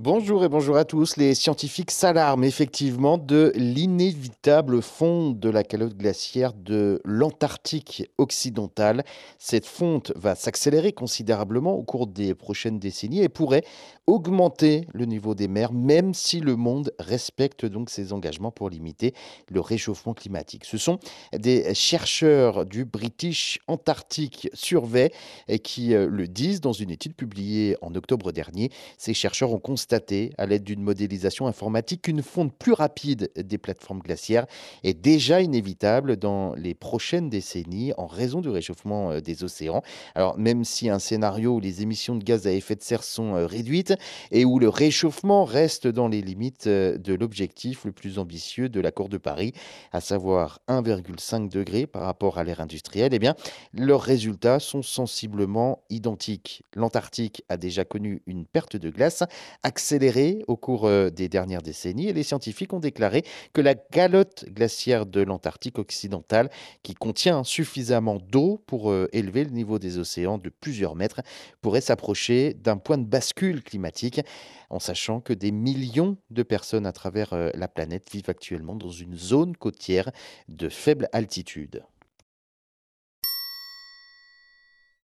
Bonjour et bonjour à tous. Les scientifiques s'alarment effectivement de l'inévitable fonte de la calotte glaciaire de l'Antarctique occidental. Cette fonte va s'accélérer considérablement au cours des prochaines décennies et pourrait augmenter le niveau des mers, même si le monde respecte donc ses engagements pour limiter le réchauffement climatique. Ce sont des chercheurs du British Antarctic Survey qui euh, le disent dans une étude publiée en octobre dernier. Ces chercheurs ont constaté à l'aide d'une modélisation informatique, qu'une fonte plus rapide des plateformes glaciaires est déjà inévitable dans les prochaines décennies en raison du réchauffement euh, des océans. Alors, même si un scénario où les émissions de gaz à effet de serre sont euh, réduites et où le réchauffement reste dans les limites euh, de l'objectif le plus ambitieux de l'accord de Paris, à savoir 1,5 degré par rapport à l'ère industrielle, eh bien, leurs résultats sont sensiblement identiques. L'Antarctique a déjà connu une perte de glace accéléré au cours euh, des dernières décennies et les scientifiques ont déclaré que la calotte glaciaire de l'Antarctique occidental, qui contient suffisamment d'eau pour euh, élever le niveau des océans de plusieurs mètres, pourrait s'approcher d'un point de bascule climatique, en sachant que des millions de personnes à travers euh, la planète vivent actuellement dans une zone côtière de faible altitude.